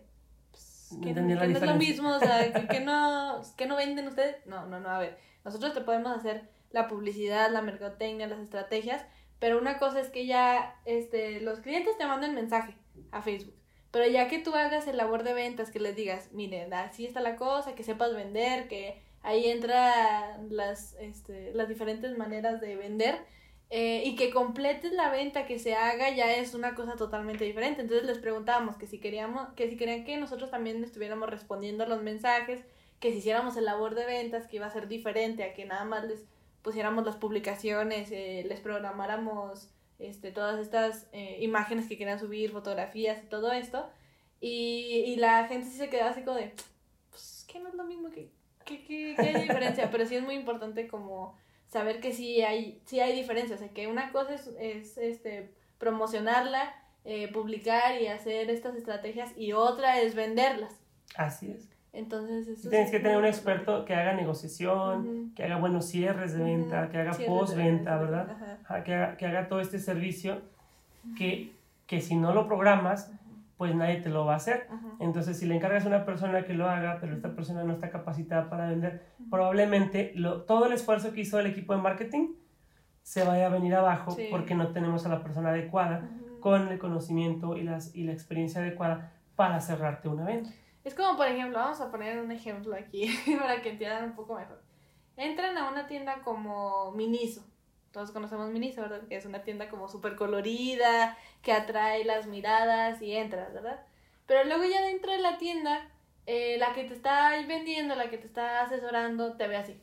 pues, que, que no es lo mismo, o sea, que, que, <laughs> no, que no venden ustedes. No, no, no, a ver, nosotros te podemos hacer la publicidad, la mercadotecnia, las estrategias, pero una cosa es que ya este, los clientes te mandan mensaje a Facebook. Pero ya que tú hagas el labor de ventas, que les digas, miren, así está la cosa, que sepas vender, que ahí entran las, este, las diferentes maneras de vender, eh, y que completes la venta que se haga ya es una cosa totalmente diferente. Entonces les preguntábamos que si queríamos, que si querían que nosotros también estuviéramos respondiendo a los mensajes, que si hiciéramos el labor de ventas, que iba a ser diferente a que nada más les pusiéramos las publicaciones, eh, les programáramos este, todas estas eh, imágenes que querían subir, fotografías y todo esto. Y, y la gente sí se quedaba así como de, pues que no es lo mismo que, que, que, que hay diferencia, pero sí es muy importante como saber que sí hay, sí hay diferencias, o sea, que una cosa es, es este, promocionarla, eh, publicar y hacer estas estrategias y otra es venderlas. Así es. Entonces, eso Tienes que tener un experto que haga negociación, uh -huh. que haga buenos cierres de venta, uh -huh. que haga postventa, ¿verdad? Que, haga, que haga todo este servicio que, que si no lo programas, pues nadie te lo va a hacer. Entonces, si le encargas a una persona que lo haga, pero esta persona no está capacitada para vender, probablemente lo, todo el esfuerzo que hizo el equipo de marketing se vaya a venir abajo sí. porque no tenemos a la persona adecuada con el conocimiento y, las, y la experiencia adecuada para cerrarte una venta. Es como, por ejemplo, vamos a poner un ejemplo aquí <laughs> para que entiendan un poco mejor. Entran a una tienda como Miniso. Todos conocemos Miniso, ¿verdad? Que es una tienda como súper colorida, que atrae las miradas y entras, ¿verdad? Pero luego ya dentro de la tienda, eh, la que te está vendiendo, la que te está asesorando, te ve así.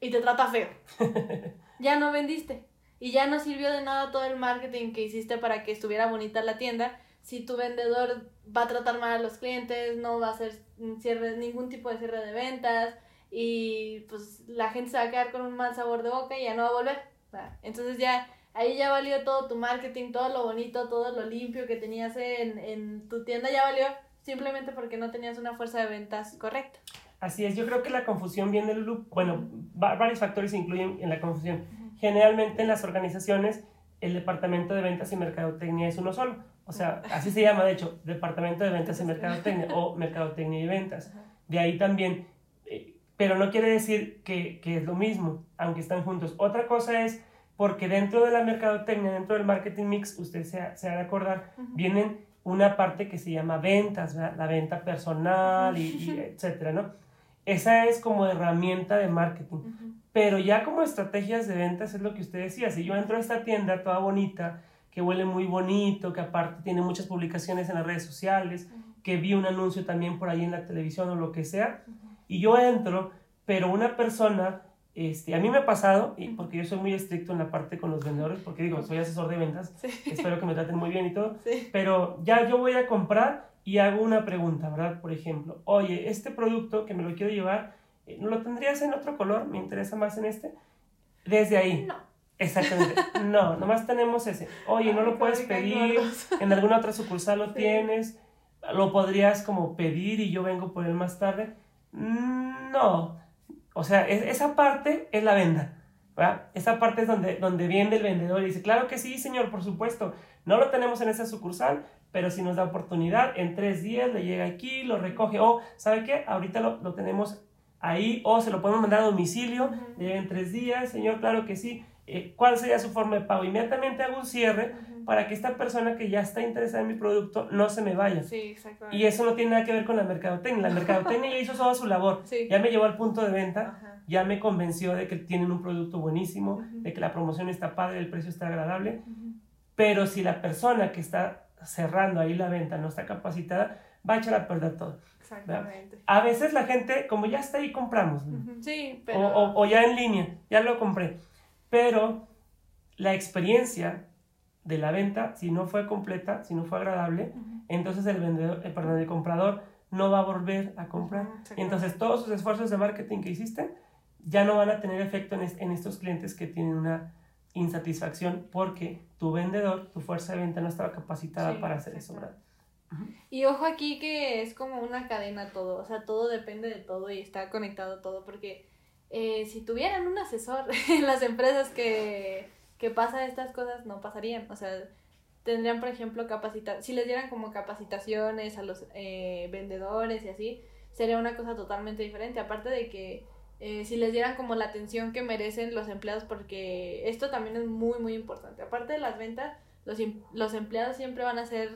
Y te trata feo. <laughs> ya no vendiste. Y ya no sirvió de nada todo el marketing que hiciste para que estuviera bonita la tienda si tu vendedor va a tratar mal a los clientes, no va a hacer cierre, ningún tipo de cierre de ventas y pues la gente se va a quedar con un mal sabor de boca y ya no va a volver. Entonces ya ahí ya valió todo tu marketing, todo lo bonito, todo lo limpio que tenías en, en tu tienda ya valió simplemente porque no tenías una fuerza de ventas correcta. Así es, yo creo que la confusión viene del loop, bueno, varios factores se incluyen en la confusión. Generalmente en las organizaciones el departamento de ventas y mercadotecnia es uno solo o sea, así se llama, de hecho, Departamento de Ventas y Mercadotecnia o Mercadotecnia y Ventas. De ahí también, eh, pero no quiere decir que, que, es lo mismo, aunque están juntos. Otra cosa es porque dentro de la mercadotecnia, dentro del marketing mix, usted se, se ha de acordar, uh -huh. vienen una parte que se llama ventas, ¿verdad? la venta personal y, y etcétera, ¿no? Esa es como herramienta de marketing. Uh -huh. Pero ya como estrategias de ventas es lo que usted decía. Si yo entro a esta tienda toda bonita, que huele muy bonito, que aparte tiene muchas publicaciones en las redes sociales, uh -huh. que vi un anuncio también por ahí en la televisión o lo que sea, uh -huh. y yo entro, pero una persona, este, a mí me ha pasado, y porque yo soy muy estricto en la parte con los vendedores, porque digo, soy asesor de ventas, sí. espero que me traten muy bien y todo, sí. pero ya yo voy a comprar y hago una pregunta, ¿verdad? Por ejemplo, oye, este producto que me lo quiero llevar, eh, ¿lo tendrías en otro color? Me interesa más en este. Desde ahí. No. Exactamente. No, nomás tenemos ese. Oye, no lo puedes pedir, en alguna otra sucursal lo tienes, lo podrías como pedir y yo vengo por él más tarde. No. O sea, es- esa parte es la venta. ¿verdad? Esa parte es donde, donde viene el vendedor y dice, claro que sí, señor, por supuesto. No lo tenemos en esa sucursal, pero si nos da oportunidad, en tres días le llega aquí, lo recoge. O, ¿sabe qué? Ahorita lo, lo tenemos ahí o se lo podemos mandar a domicilio, le llega en tres días, señor, claro que sí. Eh, ¿Cuál sería su forma de pago? Inmediatamente hago un cierre Ujú. para que esta persona que ya está interesada en mi producto no se me vaya. Sí, exactamente. Y eso no tiene nada que ver con la mercadotecnia. La mercadotecnia ya hizo <laughs> toda su labor. Sí. Ya me llevó al punto de venta, Ajá. ya me convenció de que tienen un producto buenísimo, Ujú. de que la promoción está padre, el precio está agradable. Ujú. Pero si la persona que está cerrando ahí la venta no está capacitada, va a echar a perder todo. Exactamente. A veces la gente, como ya está ahí, compramos. Sí, O, pero... o- o ya en línea, ya lo compré. Pero la experiencia de la venta, si no fue completa, si no fue agradable, entonces el vendedor, eh, perdón, el comprador no va a volver a comprar. Y entonces todos sus esfuerzos de marketing que hiciste ya no van a tener efecto en, es- en estos clientes que tienen una insatisfacción porque tu vendedor, tu fuerza de venta no estaba capacitada Sí, para hacer eso. Y ojo aquí que es como una cadena todo, o sea, todo depende de todo y está conectado todo, porque eh, si tuvieran un asesor <laughs> en las empresas que, que pasa estas cosas, no pasarían, o sea, tendrían, por ejemplo, capacitar, si les dieran como capacitaciones a los eh, vendedores y así, sería una cosa totalmente diferente, aparte de que eh, si les dieran como la atención que merecen los empleados, porque esto también es muy, muy importante, aparte de las ventas, los, em- los empleados siempre van a ser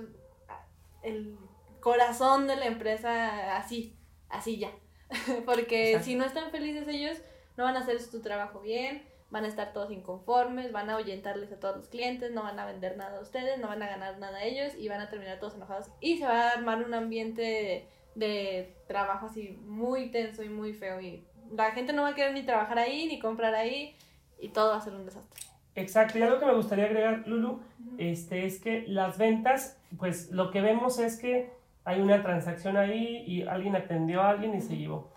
el corazón de la empresa así, así ya. <laughs> Porque Exacto. si no están felices ellos, no van a hacer su trabajo bien, van a estar todos inconformes, van a ahuyentarles a todos los clientes, no van a vender nada a ustedes, no van a ganar nada a ellos y van a terminar todos enojados. Y se va a armar un ambiente de, de trabajo así muy tenso y muy feo y la gente no va a querer ni trabajar ahí, ni comprar ahí y todo va a ser un desastre. Exacto, y algo que me gustaría agregar, Lulu, este, es que las ventas, pues lo que vemos es que hay una transacción ahí y alguien atendió a alguien y se llevó.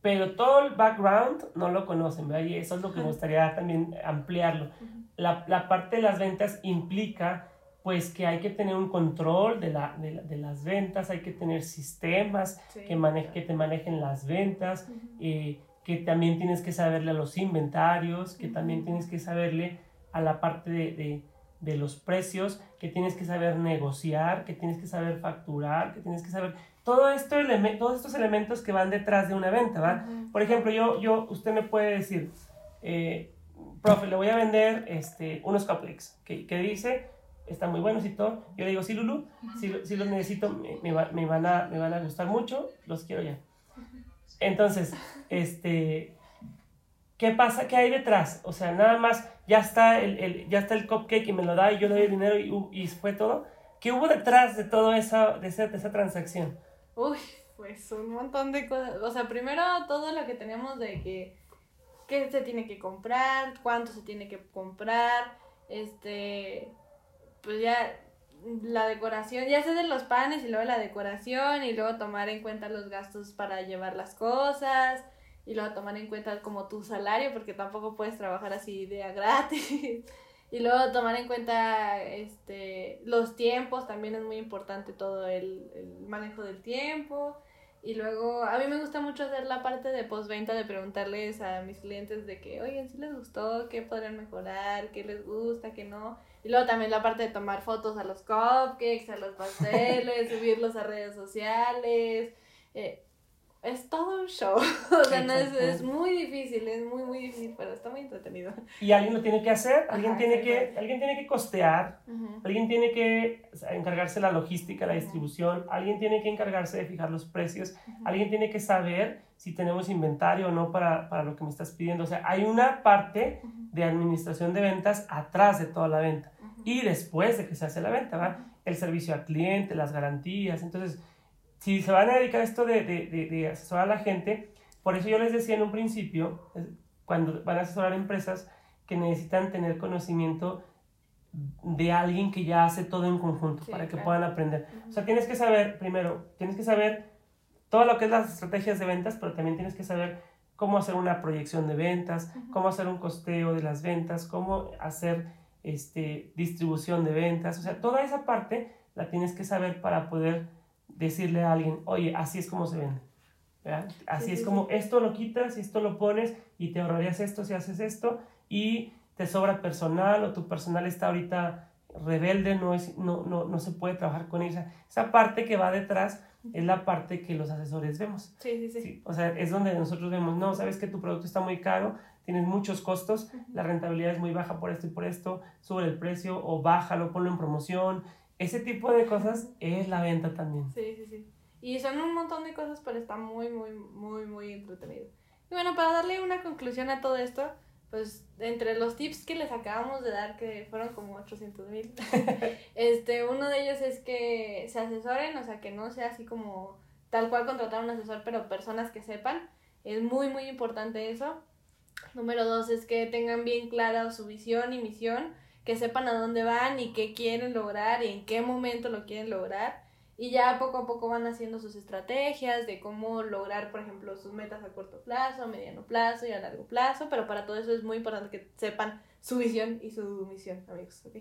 Pero todo el background no lo conocen, ¿verdad? Y eso es lo que me gustaría también ampliarlo. La, la parte de las ventas implica pues que hay que tener un control de, la, de, la- de las ventas, hay que tener sistemas Sí. que, mane- que te manejen las ventas, eh, que también tienes que saberle a los inventarios, que también Ujú. tienes que saberle a la parte de, de- de los precios, que tienes que saber negociar, que tienes que saber facturar, que tienes que saber todo esto eleme- todos estos elementos que van detrás de una venta, ¿va? Ujú. Por ejemplo, yo, yo, usted me puede decir, eh, profe, le voy a vender este, unos cupcakes, que, que dice, están muy buenos y todo. Yo le digo, sí, Lulu, sí, sí los necesito, me, me va- me van a, me van a gustar mucho, los quiero ya. Entonces, este, ¿qué pasa? ¿Qué hay detrás? O sea, nada más, ya está el, el- ya está el cupcake y me lo da y yo le doy dinero y, hu- y fue todo. ¿Qué hubo detrás de todo esa, de esa, de esa transacción? Uy, pues un montón de cosas. O sea, primero todo lo que tenemos de que qué se tiene que comprar, cuánto se tiene que comprar, este, pues ya la decoración, ya sé de los panes y luego la decoración y luego tomar en cuenta los gastos para llevar las cosas y luego tomar en cuenta como tu salario porque tampoco puedes trabajar así de a gratis. <laughs> Y luego tomar en cuenta este, los tiempos, también es muy importante todo el, el manejo del tiempo. Y luego, a mí me gusta mucho hacer la parte de postventa, de preguntarles a mis clientes de que, oigan, si les gustó, qué podrían mejorar, qué les gusta, qué no. Y luego también la parte de tomar fotos a los cupcakes, a los pasteles, <laughs> subirlos a redes sociales. eh, es todo un show. <laughs> o sea, no es, es muy difícil, es muy, muy difícil, pero está muy entretenido. Y alguien lo tiene que hacer, alguien, Ajá, tiene, que, alguien tiene que costear, Ujú. alguien tiene que encargarse la logística, la distribución, alguien tiene que encargarse de fijar los precios, alguien tiene que saber si tenemos inventario o no para, para lo que me estás pidiendo. O sea, hay una parte de administración de ventas atrás de toda la venta y después de que se hace la venta, ¿va? El servicio al cliente, las garantías. Entonces, si se van a dedicar a esto de, de, de, de asesorar a la gente, por eso yo les decía en un principio, cuando van a asesorar empresas, que necesitan tener conocimiento de alguien que ya hace todo en conjunto Sí, para que claro. puedan aprender. O sea, tienes que saber, primero, tienes que saber todo lo que es las estrategias de ventas, pero también tienes que saber cómo hacer una proyección de ventas, cómo hacer un costeo de las ventas, cómo hacer este, distribución de ventas, o sea, toda esa parte la tienes que saber para poder decirle a alguien, oye, así es como se vende. Así es como esto lo quitas esto lo pones y te ahorrarías esto si haces esto y te sobra personal o tu personal está ahorita rebelde, no, es, no, no, no se puede trabajar con ella. Esa parte que va detrás es la parte que los asesores vemos. Sí, sí, sí. O sea, es donde nosotros vemos, no, sabes que tu producto está muy caro, tienes muchos costos, la rentabilidad es muy baja por esto y por esto, sube el precio o bájalo, ponlo en promoción. Ese tipo de cosas es la venta también. Sí, sí, sí. Y son un montón de cosas, pero está muy, muy, muy, muy entretenido. Y bueno, para darle una conclusión a todo esto, pues entre los tips que les acabamos de dar, que fueron como 800 mil, <laughs> este, uno de ellos es que se asesoren, o sea, que no sea así como tal cual contratar a un asesor, pero personas que sepan. Es muy, muy importante eso. Número dos es que tengan bien clara su visión y misión, que sepan a dónde van y qué quieren lograr y en qué momento lo quieren lograr y ya poco a poco van haciendo sus estrategias de cómo lograr, por ejemplo, sus metas a corto plazo, a mediano plazo y a largo plazo, pero para todo eso es muy importante que sepan su visión y su misión, amigos, ¿ok?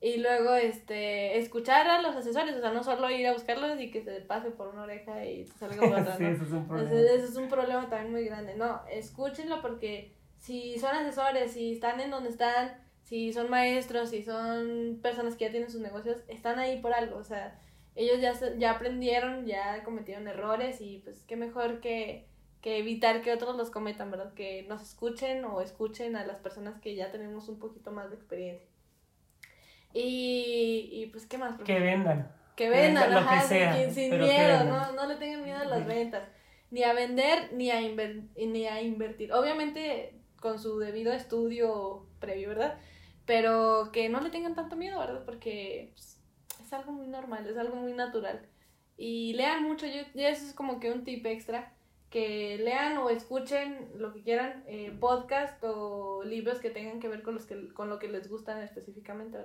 Y luego, este, escuchar a los asesores, o sea, no solo ir a buscarlos y que se pase por una oreja y salga por <laughs> otra, sí, eso es un problema. Ese, es un problema también muy grande. No, escúchenlo porque si son asesores, si están en donde están, si son maestros, si son personas que ya tienen sus negocios, están ahí por algo, o sea, ellos ya, ya aprendieron, ya cometieron errores y pues qué mejor que, que evitar que otros los cometan, ¿verdad? Que nos escuchen o escuchen a las personas que ya tenemos un poquito más de experiencia. Y, y pues, ¿qué más? Que vendan. Que vendan, lo que sea, sin, miedo, no, no le tengan miedo a las ventas. Ni a vender, ni a, ni a invertir. Obviamente con su debido estudio previo, ¿verdad? Pero que no le tengan tanto miedo, ¿verdad? Porque pues, algo muy normal, es algo muy natural. Y lean mucho, yo, eso es como que un tip extra, que lean o escuchen lo que quieran, eh, podcast o libros que tengan que ver con, los que, con lo que les gustan específicamente,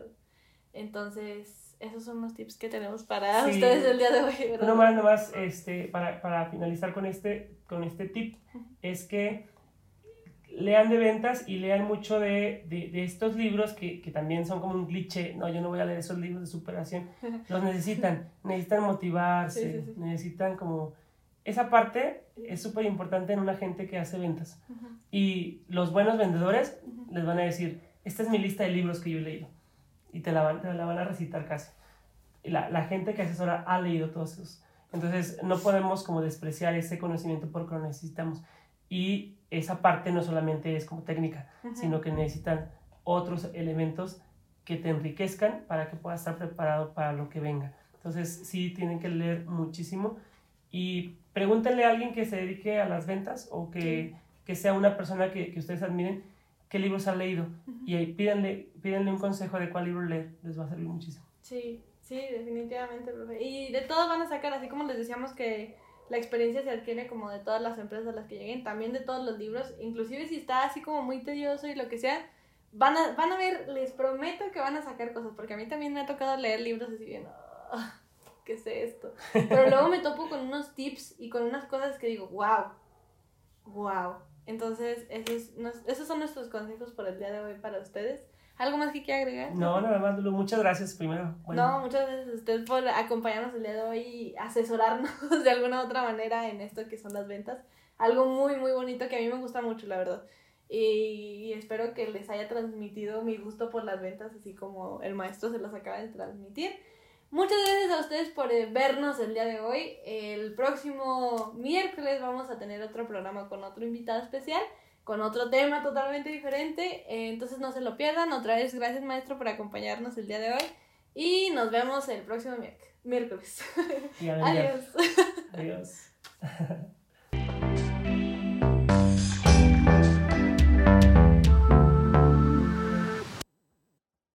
Entonces, esos son los tips que tenemos para ustedes el día de hoy, ¿verdad? más, más, este, para, para finalizar con este, con este tip, es que lean de ventas y lean mucho de, de, estos libros que, que, también son como un cliché. No, yo no voy a leer esos libros de superación. <laughs> Los necesitan, necesitan motivarse, necesitan como... Esa parte es súper importante en una gente que hace ventas. Y los buenos vendedores les van a decir, esta es mi lista de libros que yo he leído. Y te la van, te la van a recitar casi. La, la gente que asesora ha leído todos esos. Entonces, no podemos como despreciar ese conocimiento porque lo necesitamos. Y esa parte no solamente es como técnica, sino que necesitan otros elementos que te enriquezcan para que puedas estar preparado para lo que venga. Entonces sí tienen que leer muchísimo. Y pregúntenle a alguien que se dedique a las ventas o que, que sea una persona que, que, ustedes admiren qué libros ha leído y ahí pídanle, pídanle un consejo de cuál libro leer, les va a servir muchísimo. Sí, sí, definitivamente, Y de todo van a sacar, así como les decíamos que la experiencia se adquiere como de todas las empresas a las que lleguen, también de todos los libros, inclusive si está así como muy tedioso y lo que sea, van a, van a ver, les prometo que van a sacar cosas, porque a mí también me ha tocado leer libros así bien, ah, ¿qué es esto? Pero <laughs> luego me topo con unos tips y con unas cosas que digo, wow, wow. Entonces, esos, esos son nuestros consejos por el día de hoy para ustedes. ¿Algo más que quiera agregar? No, nada más, Lulu. Muchas gracias primero. No, muchas gracias a usted por acompañarnos el día de hoy y asesorarnos <laughs> de alguna otra manera en esto que son las ventas. Algo muy, muy bonito que a mí me gusta mucho, la verdad. Y, espero que les haya transmitido mi gusto por las ventas, así como el maestro se los acaba de transmitir. Muchas gracias a ustedes por eh, vernos el día de hoy. El próximo miércoles vamos a tener otro programa con otro invitado especial con otro tema totalmente diferente. Eh, entonces no se lo pierdan. Otra vez, gracias maestro por acompañarnos el día de hoy. Y nos vemos el próximo miércoles. <laughs> Adiós. Adiós. <laughs>